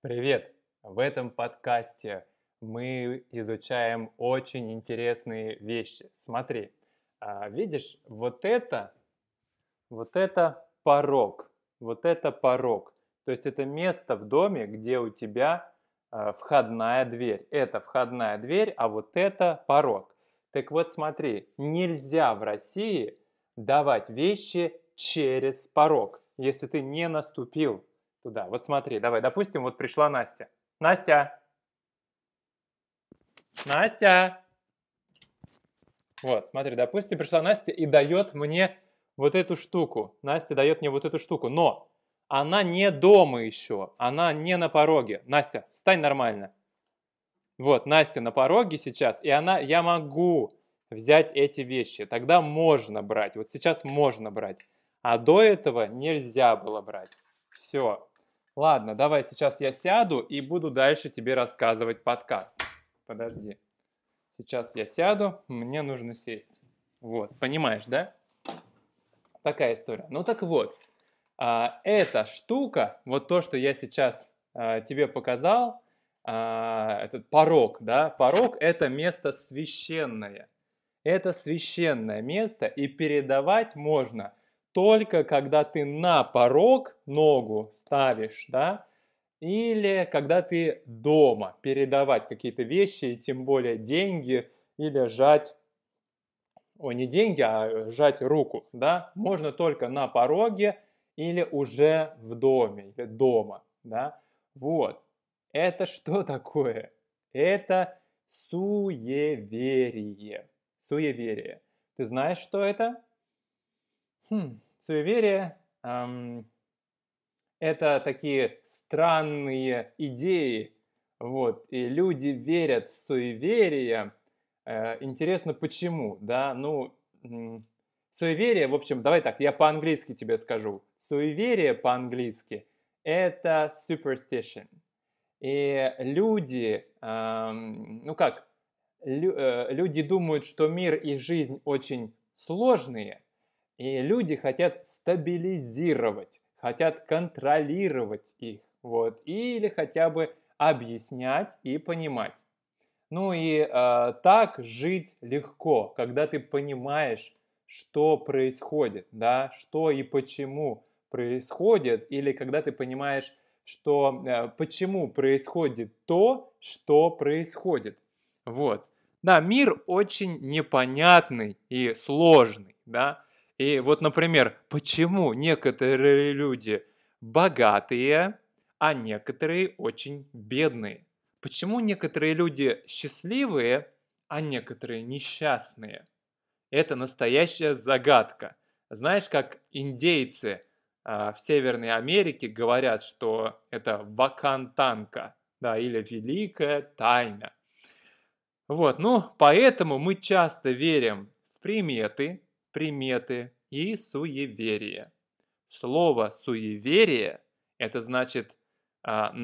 Привет! В этом подкасте мы изучаем очень интересные вещи. Смотри, а, видишь, вот это, вот это порог, вот это порог. То есть это место в доме, где у тебя а, входная дверь. Это входная дверь, а вот это порог. Так вот смотри, нельзя в России давать вещи через порог, если ты не наступил туда. Вот смотри, давай, допустим, вот пришла Настя. Настя! Настя! Вот, смотри, допустим, пришла Настя и дает мне вот эту штуку. Настя дает мне вот эту штуку, но она не дома еще, она не на пороге. Настя, встань нормально. Вот, Настя на пороге сейчас, и она, я могу взять эти вещи. Тогда можно брать, вот сейчас можно брать. А до этого нельзя было брать. Все. Ладно, давай сейчас я сяду и буду дальше тебе рассказывать подкаст. Подожди. Сейчас я сяду, мне нужно сесть. Вот, понимаешь, да? Такая история. Ну так вот, а, эта штука, вот то, что я сейчас а, тебе показал, а, этот порог, да, порог это место священное. Это священное место, и передавать можно только когда ты на порог ногу ставишь, да, или когда ты дома передавать какие-то вещи, тем более деньги, или жать, о, не деньги, а жать руку, да, можно только на пороге или уже в доме, или дома, да, вот. Это что такое? Это суеверие. Суеверие. Ты знаешь, что это? Хм, суеверие эм, это такие странные идеи, вот, и люди верят в суеверие. Э, интересно, почему, да? Ну, суеверие, в общем, давай так, я по-английски тебе скажу. Суеверие по-английски – это superstition. И люди, эм, ну как, лю, э, люди думают, что мир и жизнь очень сложные – и люди хотят стабилизировать, хотят контролировать их, вот, или хотя бы объяснять и понимать. Ну и э, так жить легко, когда ты понимаешь, что происходит, да, что и почему происходит, или когда ты понимаешь, что э, почему происходит то, что происходит. Вот. Да, мир очень непонятный и сложный, да, и вот, например, почему некоторые люди богатые, а некоторые очень бедные? Почему некоторые люди счастливые, а некоторые несчастные? Это настоящая загадка. Знаешь, как индейцы э, в Северной Америке говорят, что это вакантанка, да, или великая тайна. Вот, ну, поэтому мы часто верим в приметы, приметы и суеверие. Слово суеверие – это значит а,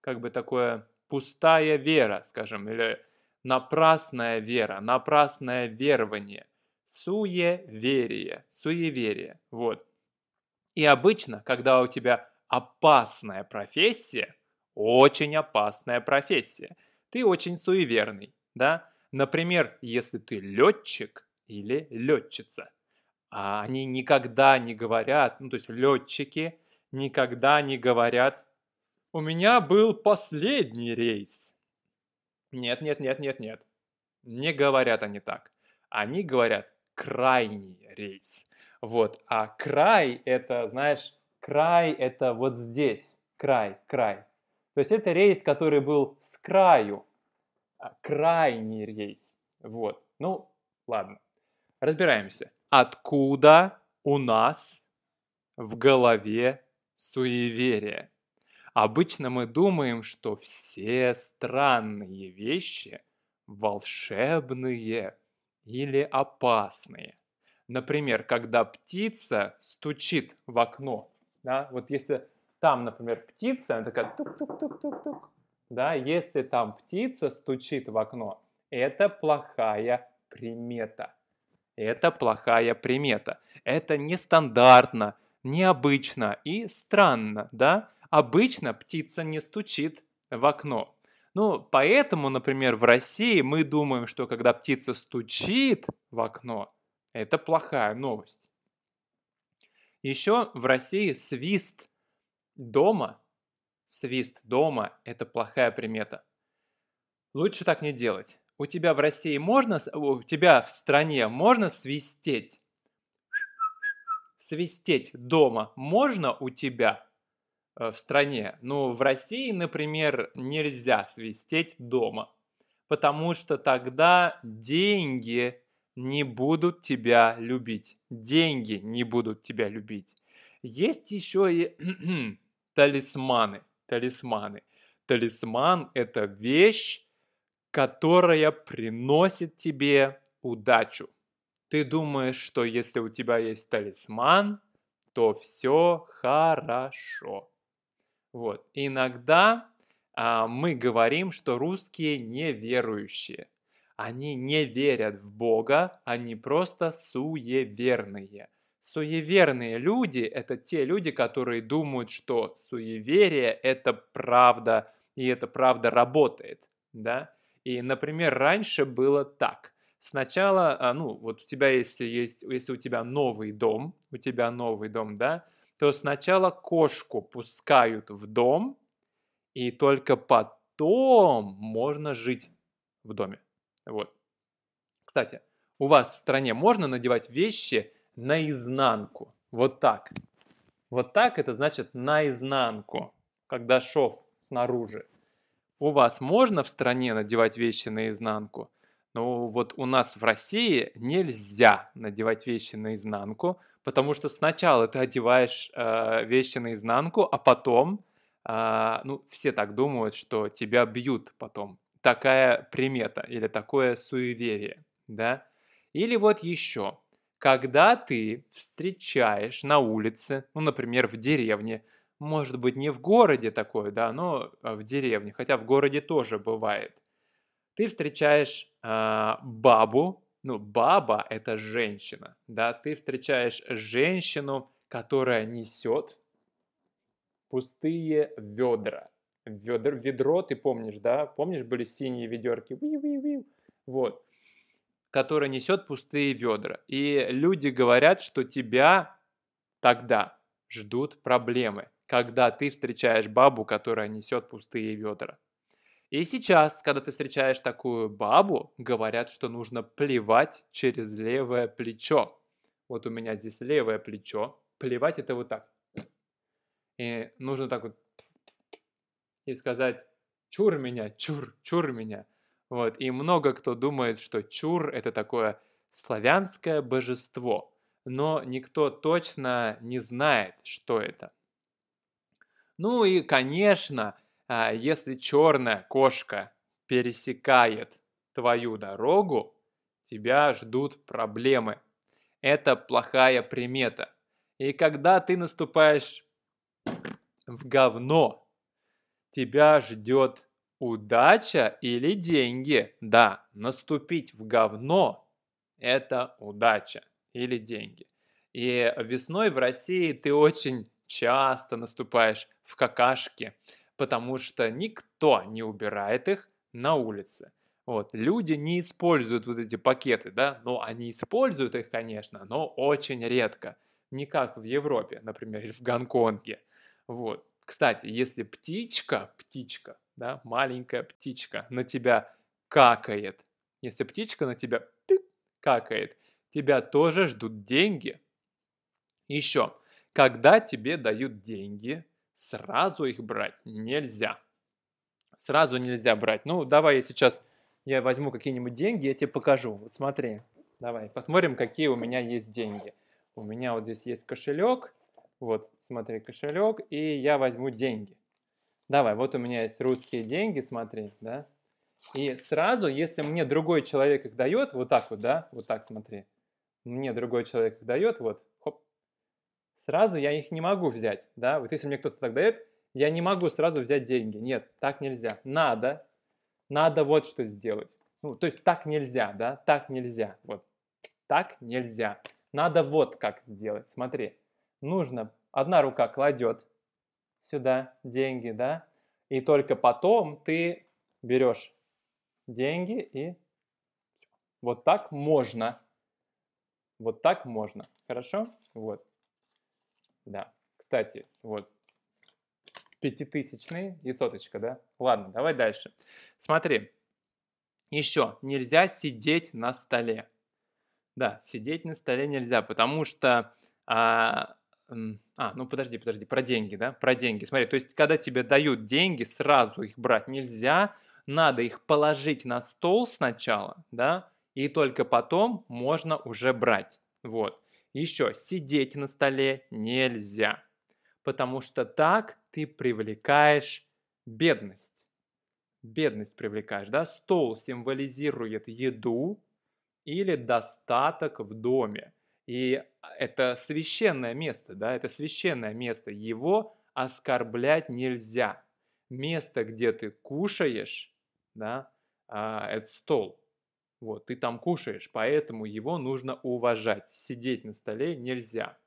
как бы такое пустая вера, скажем, или напрасная вера, напрасное верование, суеверие, суеверие, вот. И обычно, когда у тебя опасная профессия, очень опасная профессия, ты очень суеверный, да? Например, если ты летчик, или летчица. А они никогда не говорят, ну то есть летчики никогда не говорят, у меня был последний рейс. Нет, нет, нет, нет, нет. Не говорят они так. Они говорят крайний рейс. Вот, а край это, знаешь, край это вот здесь, край, край. То есть это рейс, который был с краю, а крайний рейс. Вот, ну, ладно. Разбираемся. Откуда у нас в голове суеверие? Обычно мы думаем, что все странные вещи волшебные или опасные. Например, когда птица стучит в окно, да, вот если там, например, птица, она такая тук-тук-тук-тук-тук, да, если там птица стучит в окно, это плохая примета. Это плохая примета. Это нестандартно, необычно и странно, да? Обычно птица не стучит в окно. Ну, поэтому, например, в России мы думаем, что когда птица стучит в окно, это плохая новость. Еще в России свист дома, свист дома – это плохая примета. Лучше так не делать. У тебя в России можно, у тебя в стране можно свистеть? Свистеть дома можно у тебя э, в стране? Ну, в России, например, нельзя свистеть дома, потому что тогда деньги не будут тебя любить. Деньги не будут тебя любить. Есть еще и талисманы. Талисманы. Талисман – это вещь, которая приносит тебе удачу. Ты думаешь, что если у тебя есть талисман, то все хорошо. Вот. Иногда а, мы говорим, что русские неверующие. Они не верят в Бога, они просто суеверные. Суеверные люди – это те люди, которые думают, что суеверие – это правда, и эта правда работает. Да? И, например, раньше было так. Сначала, а, ну, вот у тебя, если есть, если у тебя новый дом, у тебя новый дом, да, то сначала кошку пускают в дом, и только потом можно жить в доме. Вот. Кстати, у вас в стране можно надевать вещи наизнанку. Вот так. Вот так это значит наизнанку, когда шов снаружи у вас можно в стране надевать вещи наизнанку? Ну вот у нас в России нельзя надевать вещи наизнанку, потому что сначала ты одеваешь э, вещи наизнанку, а потом, э, ну все так думают, что тебя бьют потом. Такая примета или такое суеверие, да? Или вот еще, когда ты встречаешь на улице, ну, например, в деревне, может быть, не в городе такое, да, но а, в деревне, хотя в городе тоже бывает. Ты встречаешь э, бабу, ну, баба – это женщина, да, ты встречаешь женщину, которая несет пустые ведра. Ведр, ведро, ты помнишь, да? Помнишь, были синие ведерки? Вот. Которая несет пустые ведра. И люди говорят, что тебя тогда ждут проблемы когда ты встречаешь бабу, которая несет пустые ведра. И сейчас, когда ты встречаешь такую бабу, говорят, что нужно плевать через левое плечо. Вот у меня здесь левое плечо. Плевать это вот так. И нужно так вот и сказать «чур меня, чур, чур меня». Вот. И много кто думает, что чур – это такое славянское божество, но никто точно не знает, что это. Ну и, конечно, а, если черная кошка пересекает твою дорогу, тебя ждут проблемы. Это плохая примета. И когда ты наступаешь в говно, тебя ждет удача или деньги. Да, наступить в говно – это удача или деньги. И весной в России ты очень часто наступаешь в какашки, потому что никто не убирает их на улице. Вот, люди не используют вот эти пакеты, да, ну, они используют их, конечно, но очень редко. Не как в Европе, например, или в Гонконге. Вот. Кстати, если птичка, птичка, да, маленькая птичка на тебя какает, если птичка на тебя какает, тебя тоже ждут деньги. Еще, когда тебе дают деньги, сразу их брать нельзя. Сразу нельзя брать. Ну, давай я сейчас я возьму какие-нибудь деньги, я тебе покажу. Вот смотри, давай, посмотрим, какие у меня есть деньги. У меня вот здесь есть кошелек, вот, смотри, кошелек, и я возьму деньги. Давай, вот у меня есть русские деньги, смотри, да. И сразу, если мне другой человек их дает, вот так вот, да, вот так смотри, мне другой человек их дает, вот, сразу я их не могу взять, да, вот если мне кто-то так дает, я не могу сразу взять деньги, нет, так нельзя, надо, надо вот что сделать, ну, то есть так нельзя, да, так нельзя, вот, так нельзя, надо вот как сделать, смотри, нужно, одна рука кладет сюда деньги, да? И только потом ты берешь деньги и вот так можно. Вот так можно. Хорошо? Вот. Да. Кстати, вот пятитысячный и соточка, да? Ладно, давай дальше. Смотри. Еще нельзя сидеть на столе. Да, сидеть на столе нельзя, потому что... А, а, ну подожди, подожди, про деньги, да? Про деньги. Смотри, то есть, когда тебе дают деньги, сразу их брать нельзя. Надо их положить на стол сначала, да? И только потом можно уже брать. Вот. Еще сидеть на столе нельзя потому что так ты привлекаешь бедность. Бедность привлекаешь, да? Стол символизирует еду или достаток в доме. И это священное место, да, это священное место. Его оскорблять нельзя. Место, где ты кушаешь, да, а, это стол. Вот, ты там кушаешь, поэтому его нужно уважать. Сидеть на столе нельзя.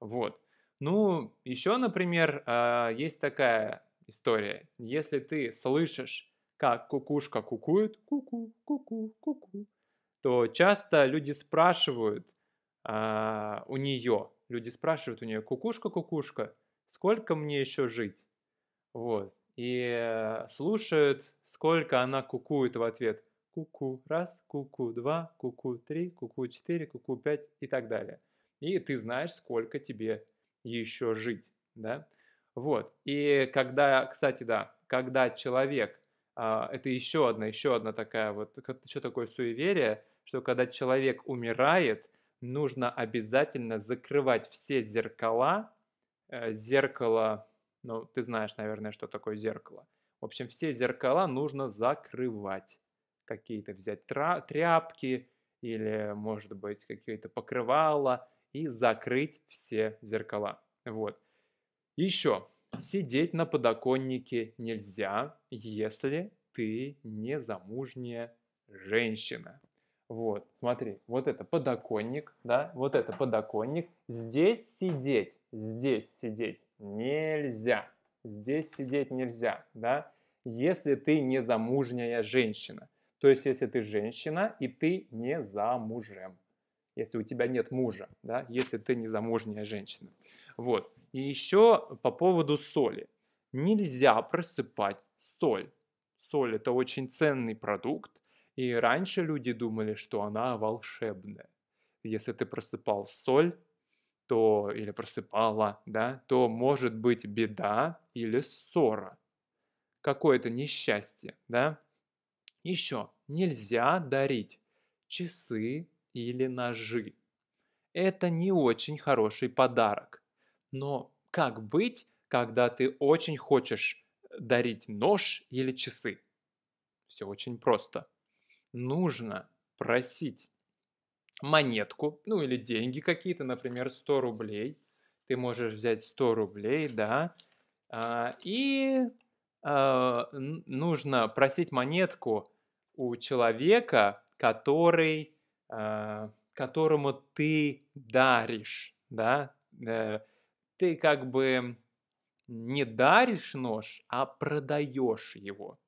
Вот. Ну, еще, например, а, есть такая история. Если ты слышишь, как кукушка кукует, куку, куку, куку, то часто люди спрашивают а, у нее, люди спрашивают у нее, кукушка, кукушка, сколько мне еще жить? Вот. И э, слушают, сколько она кукует в ответ. Куку раз, куку два, куку три, куку четыре, куку пять и так далее. И ты знаешь, сколько тебе еще жить, да. Вот. И когда, кстати, да, когда человек, а, это еще одна, еще одна такая вот, что такое суеверие, что когда человек умирает, нужно обязательно закрывать все зеркала, э, зеркало, ну, ты знаешь, наверное, что такое зеркало. В общем, все зеркала нужно закрывать. Какие-то взять тряпки или, может быть, какие-то покрывала, и закрыть все зеркала. Вот. Еще. Сидеть на подоконнике нельзя, если ты не замужняя женщина. Вот, смотри, вот это подоконник, да, вот это подоконник. Здесь сидеть, здесь сидеть нельзя. Здесь сидеть нельзя, да, если ты не замужняя женщина. То есть, если ты женщина и ты не замужем если у тебя нет мужа, да, если ты не замужняя женщина. Вот. И еще по поводу соли. Нельзя просыпать соль. Соль – это очень ценный продукт, и раньше люди думали, что она волшебная. Если ты просыпал соль, то или просыпала, да, то может быть беда или ссора, какое-то несчастье, да. Еще нельзя дарить часы или ножи. Это не очень хороший подарок. Но как быть, когда ты очень хочешь дарить нож или часы? Все очень просто. Нужно просить монетку, ну или деньги какие-то, например, 100 рублей. Ты можешь взять 100 рублей, да, а, и а, нужно просить монетку у человека, который а, которому ты даришь, да, э, ты как бы не даришь нож, а продаешь его.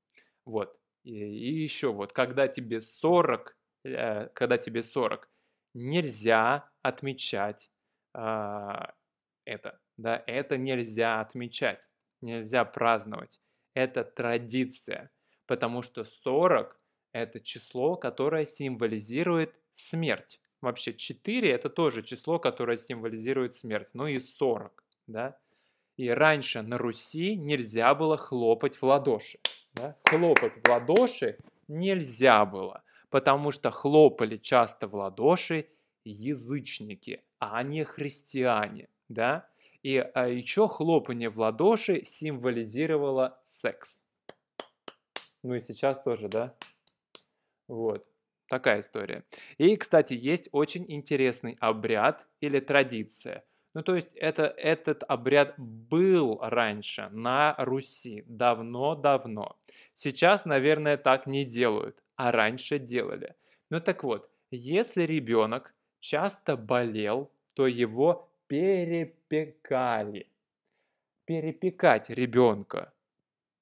Вот. И, и еще вот, когда тебе 40, э, когда тебе 40, нельзя отмечать а, это, да, это нельзя отмечать, нельзя праздновать. Это традиция, потому что 40 это число, которое символизирует смерть. Вообще 4 это тоже число, которое символизирует смерть. Ну и 40, да. И раньше на Руси нельзя было хлопать в ладоши. Да? Хлопать в ладоши нельзя было, потому что хлопали часто в ладоши язычники, а не христиане. Да? И а еще хлопание в ладоши символизировало секс. Ну и сейчас тоже, да? Вот. Такая история. И, кстати, есть очень интересный обряд или традиция. Ну, то есть это, этот обряд был раньше на Руси, давно-давно. Сейчас, наверное, так не делают, а раньше делали. Ну так вот, если ребенок часто болел, то его перепекали. перепекать ребенка.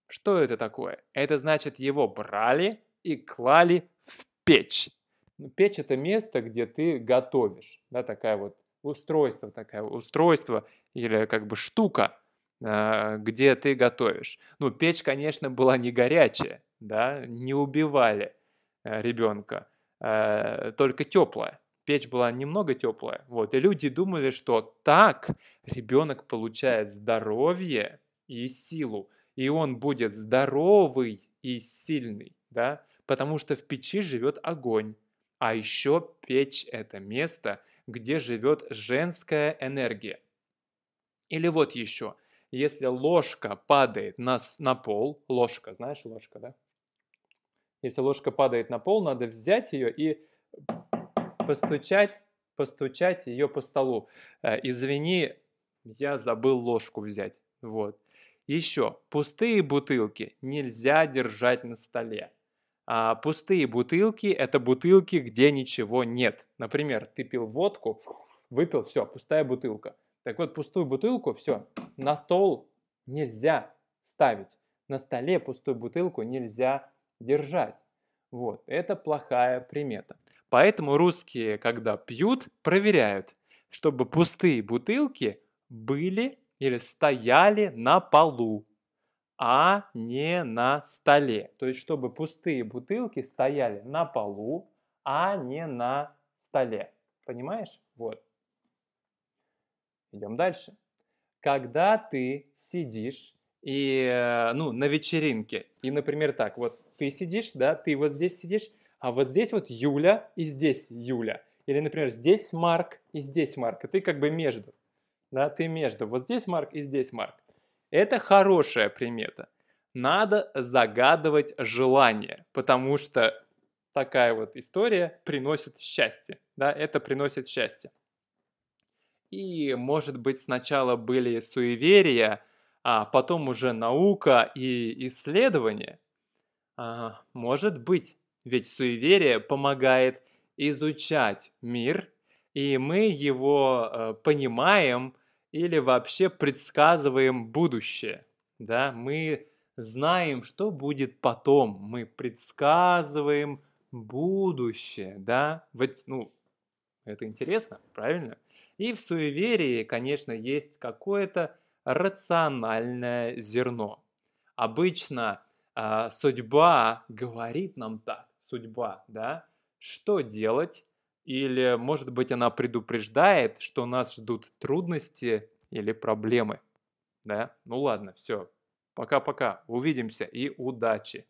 Что это такое? Это значит, его брали и клали в печь. Ну, печь это место, где ты готовишь, да, такая вот устройство, такое устройство или как бы штука, а, где ты готовишь. Ну, печь, конечно, была не горячая, да, не убивали э, ребенка, э, только теплая. Печь была немного теплая, вот, и люди думали, что так ребенок получает здоровье и силу, и он будет здоровый и сильный, да, потому что в печи живет огонь. А еще печь – это место, где живет женская энергия. Или вот еще, если ложка падает на, на пол, ложка, знаешь ложка, да? Если ложка падает на пол, надо взять ее и постучать, постучать ее по столу. Э, извини, я забыл ложку взять. Вот. Еще, пустые бутылки нельзя держать на столе. А пустые бутылки – это бутылки, где ничего нет. Например, ты пил водку, выпил, все, пустая бутылка. Так вот, пустую бутылку, все, на стол нельзя ставить. На столе пустую бутылку нельзя держать. Вот, это плохая примета. Поэтому русские, когда пьют, проверяют, чтобы пустые бутылки были или стояли на полу а не на столе. То есть, чтобы пустые бутылки стояли на полу, а не на столе. Понимаешь? Вот. Идем дальше. Когда ты сидишь и, э, ну, на вечеринке, и, например, так, вот ты сидишь, да, ты вот здесь сидишь, а вот здесь вот Юля и здесь Юля. Или, например, здесь Марк и здесь Марк, и ты как бы между. Да, ты между. Вот здесь Марк и здесь Марк. Это хорошая примета. Надо загадывать желание, потому что такая вот история приносит счастье. Да, это приносит счастье. И, может быть, сначала были суеверия, а потом уже наука и исследования. А, может быть, ведь суеверие помогает изучать мир, и мы его э, понимаем, или вообще предсказываем будущее. Да? Мы знаем, что будет потом. Мы предсказываем будущее. Да? Вот, ну, это интересно, правильно? И в суеверии, конечно, есть какое-то рациональное зерно. Обычно э, судьба говорит нам так, судьба, да, что делать, или, может быть, она предупреждает, что нас ждут трудности или проблемы. Да? Ну ладно, все. Пока-пока. Увидимся и удачи.